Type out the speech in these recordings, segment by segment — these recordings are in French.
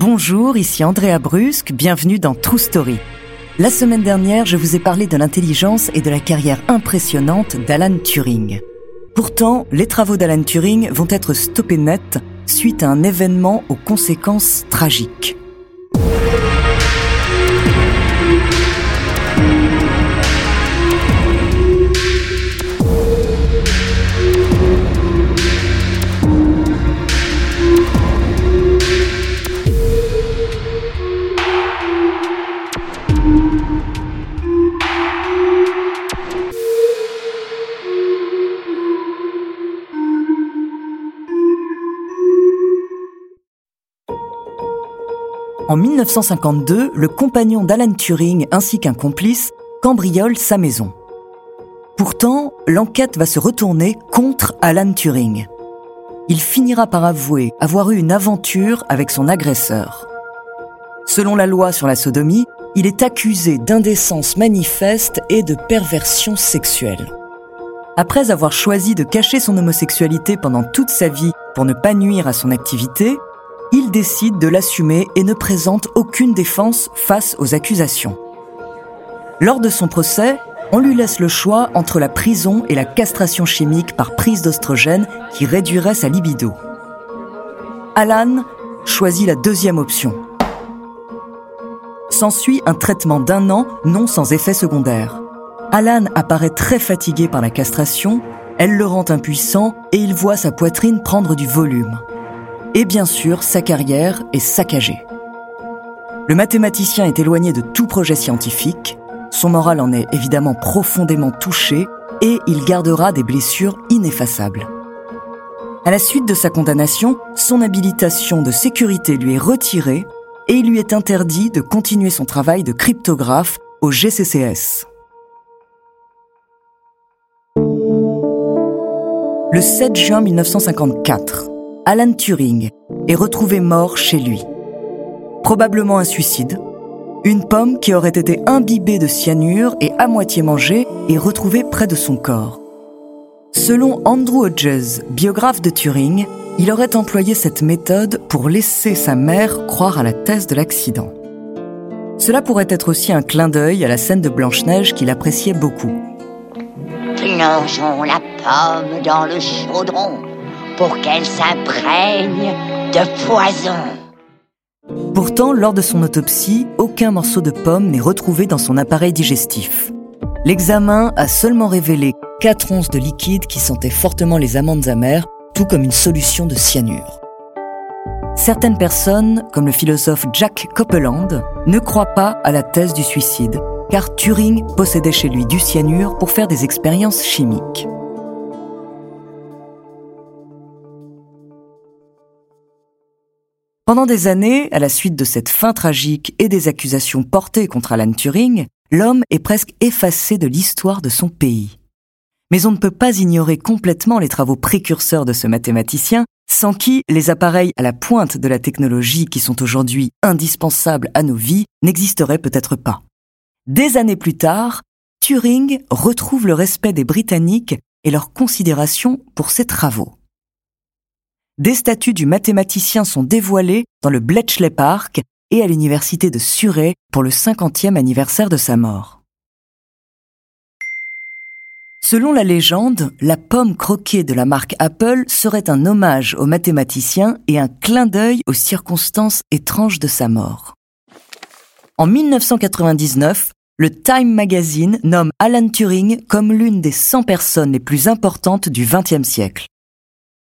Bonjour, ici Andrea Brusque, bienvenue dans True Story. La semaine dernière, je vous ai parlé de l'intelligence et de la carrière impressionnante d'Alan Turing. Pourtant, les travaux d'Alan Turing vont être stoppés net suite à un événement aux conséquences tragiques. En 1952, le compagnon d'Alan Turing ainsi qu'un complice cambriolent sa maison. Pourtant, l'enquête va se retourner contre Alan Turing. Il finira par avouer avoir eu une aventure avec son agresseur. Selon la loi sur la sodomie, il est accusé d'indécence manifeste et de perversion sexuelle. Après avoir choisi de cacher son homosexualité pendant toute sa vie pour ne pas nuire à son activité, il décide de l'assumer et ne présente aucune défense face aux accusations. Lors de son procès, on lui laisse le choix entre la prison et la castration chimique par prise d'ostrogène qui réduirait sa libido. Alan choisit la deuxième option. S'ensuit un traitement d'un an non sans effet secondaire. Alan apparaît très fatigué par la castration, elle le rend impuissant et il voit sa poitrine prendre du volume et bien sûr sa carrière est saccagée. Le mathématicien est éloigné de tout projet scientifique, son moral en est évidemment profondément touché et il gardera des blessures ineffaçables. À la suite de sa condamnation, son habilitation de sécurité lui est retirée et il lui est interdit de continuer son travail de cryptographe au GCCS. Le 7 juin 1954, Alan Turing est retrouvé mort chez lui. Probablement un suicide. Une pomme qui aurait été imbibée de cyanure et à moitié mangée est retrouvée près de son corps. Selon Andrew Hodges, biographe de Turing, il aurait employé cette méthode pour laisser sa mère croire à la thèse de l'accident. Cela pourrait être aussi un clin d'œil à la scène de Blanche-Neige qu'il appréciait beaucoup. Plongeons la pomme dans le chaudron pour qu'elle s'imprègne de poison. Pourtant, lors de son autopsie, aucun morceau de pomme n'est retrouvé dans son appareil digestif. L'examen a seulement révélé 4 onces de liquide qui sentaient fortement les amandes amères, tout comme une solution de cyanure. Certaines personnes, comme le philosophe Jack Copeland, ne croient pas à la thèse du suicide, car Turing possédait chez lui du cyanure pour faire des expériences chimiques. Pendant des années, à la suite de cette fin tragique et des accusations portées contre Alan Turing, l'homme est presque effacé de l'histoire de son pays. Mais on ne peut pas ignorer complètement les travaux précurseurs de ce mathématicien, sans qui les appareils à la pointe de la technologie qui sont aujourd'hui indispensables à nos vies n'existeraient peut-être pas. Des années plus tard, Turing retrouve le respect des Britanniques et leur considération pour ses travaux des statues du mathématicien sont dévoilées dans le Bletchley Park et à l'université de Surrey pour le 50e anniversaire de sa mort. Selon la légende, la pomme croquée de la marque Apple serait un hommage au mathématicien et un clin d'œil aux circonstances étranges de sa mort. En 1999, le Time Magazine nomme Alan Turing comme l'une des 100 personnes les plus importantes du XXe siècle.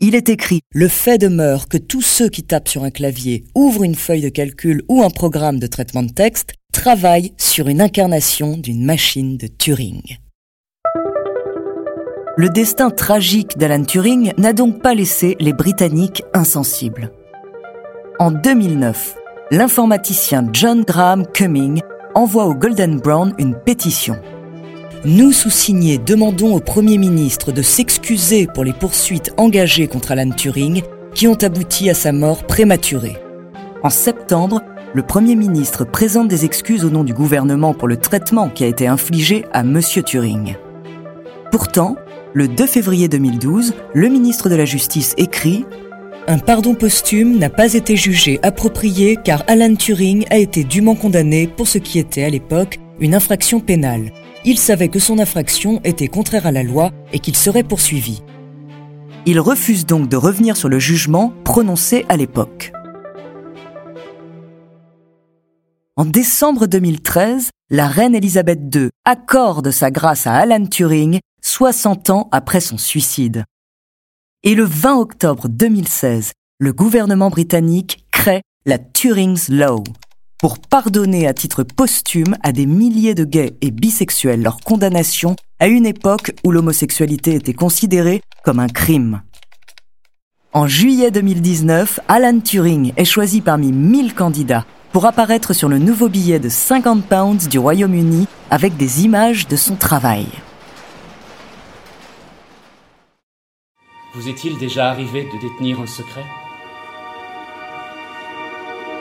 Il est écrit Le fait demeure que tous ceux qui tapent sur un clavier, ouvrent une feuille de calcul ou un programme de traitement de texte travaillent sur une incarnation d'une machine de Turing. Le destin tragique d'Alan Turing n'a donc pas laissé les Britanniques insensibles. En 2009, l'informaticien John Graham Cumming envoie au Golden Brown une pétition. Nous, sous-signés, demandons au Premier ministre de s'excuser pour les poursuites engagées contre Alan Turing qui ont abouti à sa mort prématurée. En septembre, le Premier ministre présente des excuses au nom du gouvernement pour le traitement qui a été infligé à M. Turing. Pourtant, le 2 février 2012, le ministre de la Justice écrit un pardon posthume n'a pas été jugé approprié car Alan Turing a été dûment condamné pour ce qui était à l'époque une infraction pénale. Il savait que son infraction était contraire à la loi et qu'il serait poursuivi. Il refuse donc de revenir sur le jugement prononcé à l'époque. En décembre 2013, la reine Elisabeth II accorde sa grâce à Alan Turing 60 ans après son suicide. Et le 20 octobre 2016, le gouvernement britannique crée la Turing's Law pour pardonner à titre posthume à des milliers de gays et bisexuels leur condamnation à une époque où l'homosexualité était considérée comme un crime. En juillet 2019, Alan Turing est choisi parmi 1000 candidats pour apparaître sur le nouveau billet de 50 pounds du Royaume-Uni avec des images de son travail. Vous est-il déjà arrivé de détenir un secret?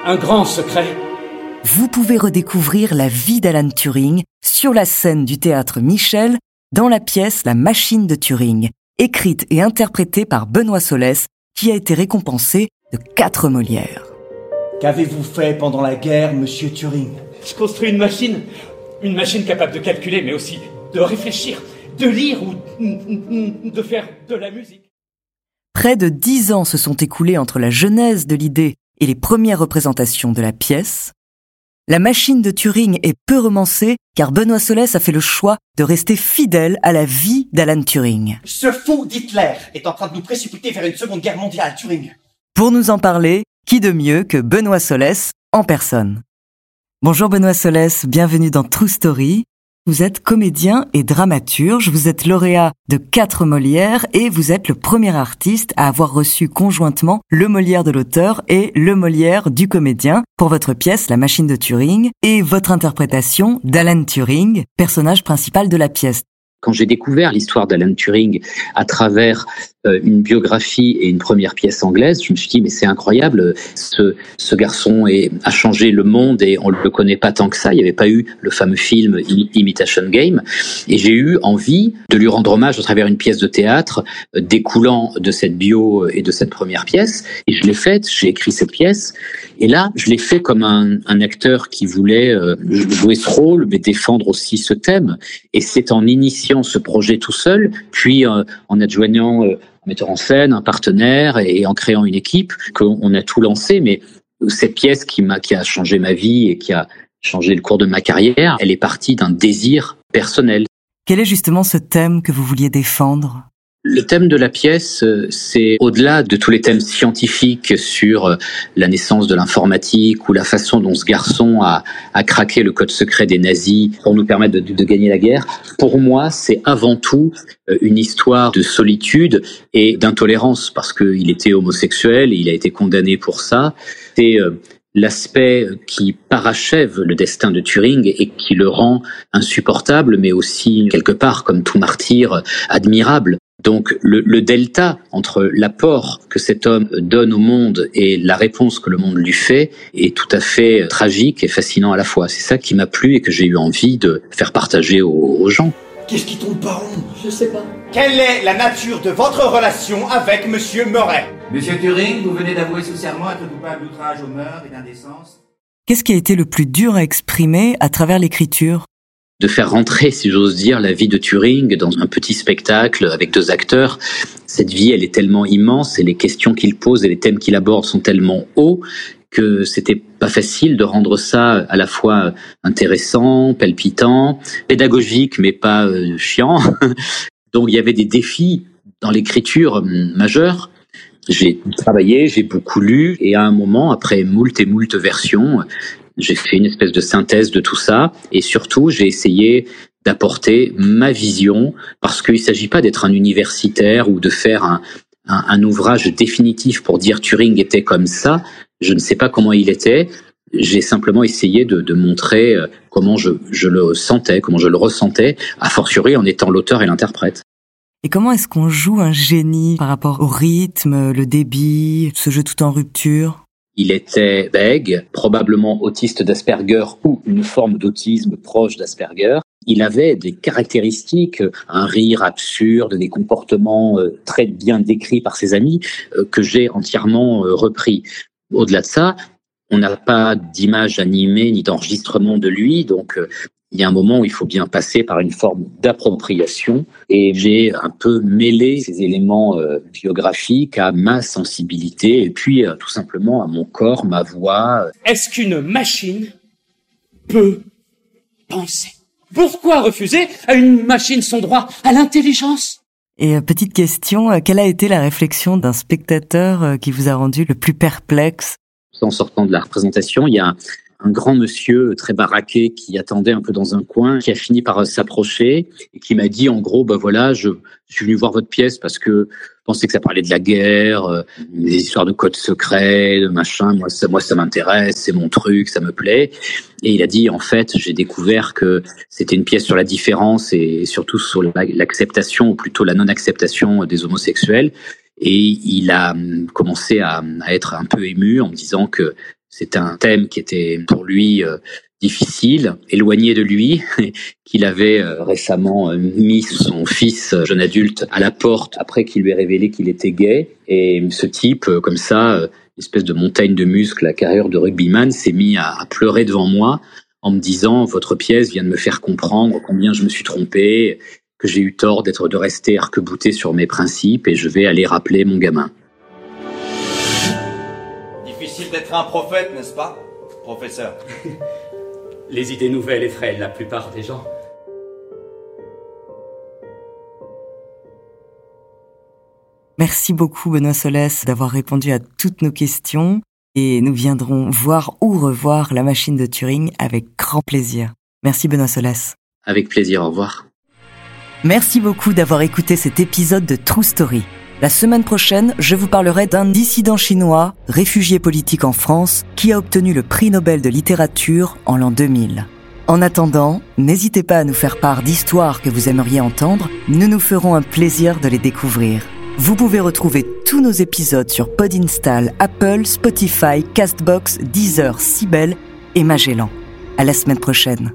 Un grand secret Vous pouvez redécouvrir la vie d'Alan Turing sur la scène du théâtre Michel dans la pièce La machine de Turing, écrite et interprétée par Benoît Solès, qui a été récompensé de quatre Molières. Qu'avez-vous fait pendant la guerre, monsieur Turing? Je construis une machine. Une machine capable de calculer, mais aussi de réfléchir, de lire ou de faire de la musique. Près de dix ans se sont écoulés entre la genèse de l'idée et les premières représentations de la pièce. La machine de Turing est peu romancée car Benoît Solès a fait le choix de rester fidèle à la vie d'Alan Turing. Ce fou d'Hitler est en train de nous précipiter vers une seconde guerre mondiale, Turing. Pour nous en parler, qui de mieux que Benoît Solès en personne? Bonjour Benoît Solès, bienvenue dans True Story. Vous êtes comédien et dramaturge, vous êtes lauréat de quatre Molières et vous êtes le premier artiste à avoir reçu conjointement le Molière de l'auteur et le Molière du comédien pour votre pièce La machine de Turing et votre interprétation d'Alan Turing, personnage principal de la pièce. Quand j'ai découvert l'histoire d'Alan Turing à travers euh, une biographie et une première pièce anglaise, je me suis dit mais c'est incroyable, ce, ce garçon a changé le monde et on ne le connaît pas tant que ça. Il n'y avait pas eu le fameux film Imitation Game et j'ai eu envie de lui rendre hommage à travers une pièce de théâtre euh, découlant de cette bio et de cette première pièce. Et je l'ai faite, j'ai écrit cette pièce et là je l'ai fait comme un, un acteur qui voulait euh, jouer ce rôle mais défendre aussi ce thème. Et c'est en initiant ce projet tout seul, puis en adjoignant metteur en scène, un partenaire et en créant une équipe qu'on a tout lancé. Mais cette pièce qui m'a, qui a changé ma vie et qui a changé le cours de ma carrière, elle est partie d'un désir personnel. Quel est justement ce thème que vous vouliez défendre? Le thème de la pièce, euh, c'est au-delà de tous les thèmes scientifiques sur euh, la naissance de l'informatique ou la façon dont ce garçon a, craqué le code secret des nazis pour nous permettre de, de gagner la guerre. Pour moi, c'est avant tout euh, une histoire de solitude et d'intolérance parce qu'il était homosexuel et il a été condamné pour ça. C'est l'aspect qui parachève le destin de Turing et qui le rend insupportable, mais aussi quelque part, comme tout martyr, admirable. Donc le, le delta entre l'apport que cet homme donne au monde et la réponse que le monde lui fait est tout à fait tragique et fascinant à la fois. C'est ça qui m'a plu et que j'ai eu envie de faire partager aux, aux gens. Qu'est-ce qui tombe pas rond? Je sais pas. Quelle est la nature de votre relation avec Monsieur Murray Monsieur Turing, vous venez d'avouer sous serment être coupable d'outrage aux mœurs et d'indécence. Qu'est-ce qui a été le plus dur à exprimer à travers l'écriture? De faire rentrer, si j'ose dire, la vie de Turing dans un petit spectacle avec deux acteurs. Cette vie, elle est tellement immense et les questions qu'il pose et les thèmes qu'il aborde sont tellement hauts que c'était pas facile de rendre ça à la fois intéressant, palpitant, pédagogique, mais pas euh, chiant. Donc il y avait des défis dans l'écriture majeure. J'ai travaillé, j'ai beaucoup lu, et à un moment, après moult et moult versions, j'ai fait une espèce de synthèse de tout ça, et surtout, j'ai essayé d'apporter ma vision, parce qu'il ne s'agit pas d'être un universitaire ou de faire un, un, un, ouvrage définitif pour dire Turing était comme ça. Je ne sais pas comment il était. J'ai simplement essayé de, de montrer euh, comment je, je, le sentais, comment je le ressentais, a fortiori en étant l'auteur et l'interprète. Et comment est-ce qu'on joue un génie par rapport au rythme, le débit, ce jeu tout en rupture? Il était bègue, probablement autiste d'Asperger ou une forme d'autisme proche d'Asperger. il avait des caractéristiques, un rire absurde, des comportements euh, très bien décrits par ses amis euh, que j'ai entièrement euh, repris. Au-delà de ça, on n'a pas d'image animée ni d'enregistrement de lui, donc il y a un moment où il faut bien passer par une forme d'appropriation et j'ai un peu mêlé ces éléments biographiques à ma sensibilité et puis tout simplement à mon corps, ma voix. Est-ce qu'une machine peut penser? Pourquoi refuser à une machine son droit à l'intelligence? Et euh, petite question, euh, quelle a été la réflexion d'un spectateur euh, qui vous a rendu le plus perplexe? En sortant de la représentation, il y a un grand monsieur très baraqué qui attendait un peu dans un coin, qui a fini par s'approcher et qui m'a dit en gros, bah voilà, je, suis venu voir votre pièce parce que je pensais que ça parlait de la guerre, euh, des histoires de codes secrets, de machin. Moi, ça, moi, ça m'intéresse, c'est mon truc, ça me plaît. Et il a dit, en fait, j'ai découvert que c'était une pièce sur la différence et surtout sur l'acceptation, ou plutôt la non-acceptation des homosexuels. Et il a hum, commencé à, à être un peu ému en me disant que c'est un thème qui était pour lui euh, difficile, éloigné de lui, qu'il avait euh, récemment euh, mis son fils jeune adulte à la porte après qu'il lui ait révélé qu'il était gay. Et ce type, comme ça, une espèce de montagne de muscles à carrière de rugbyman, s'est mis à, pleurer devant moi en me disant votre pièce vient de me faire comprendre combien je me suis trompé, que j'ai eu tort d'être de rester arc-bouté sur mes principes et je vais aller rappeler mon gamin d'être un prophète, n'est-ce pas, professeur? Les idées nouvelles effraient la plupart des gens. Merci beaucoup Benoît Solès d'avoir répondu à toutes nos questions et nous viendrons voir ou revoir la machine de Turing avec grand plaisir. Merci Benoît Solès. Avec plaisir, au revoir. Merci beaucoup d'avoir écouté cet épisode de True Story. La semaine prochaine, je vous parlerai d'un dissident chinois, réfugié politique en France, qui a obtenu le prix Nobel de littérature en l'an 2000. En attendant, n'hésitez pas à nous faire part d'histoires que vous aimeriez entendre, nous nous ferons un plaisir de les découvrir. Vous pouvez retrouver tous nos épisodes sur Podinstall, Apple, Spotify, Castbox, Deezer, Sibel et Magellan. À la semaine prochaine.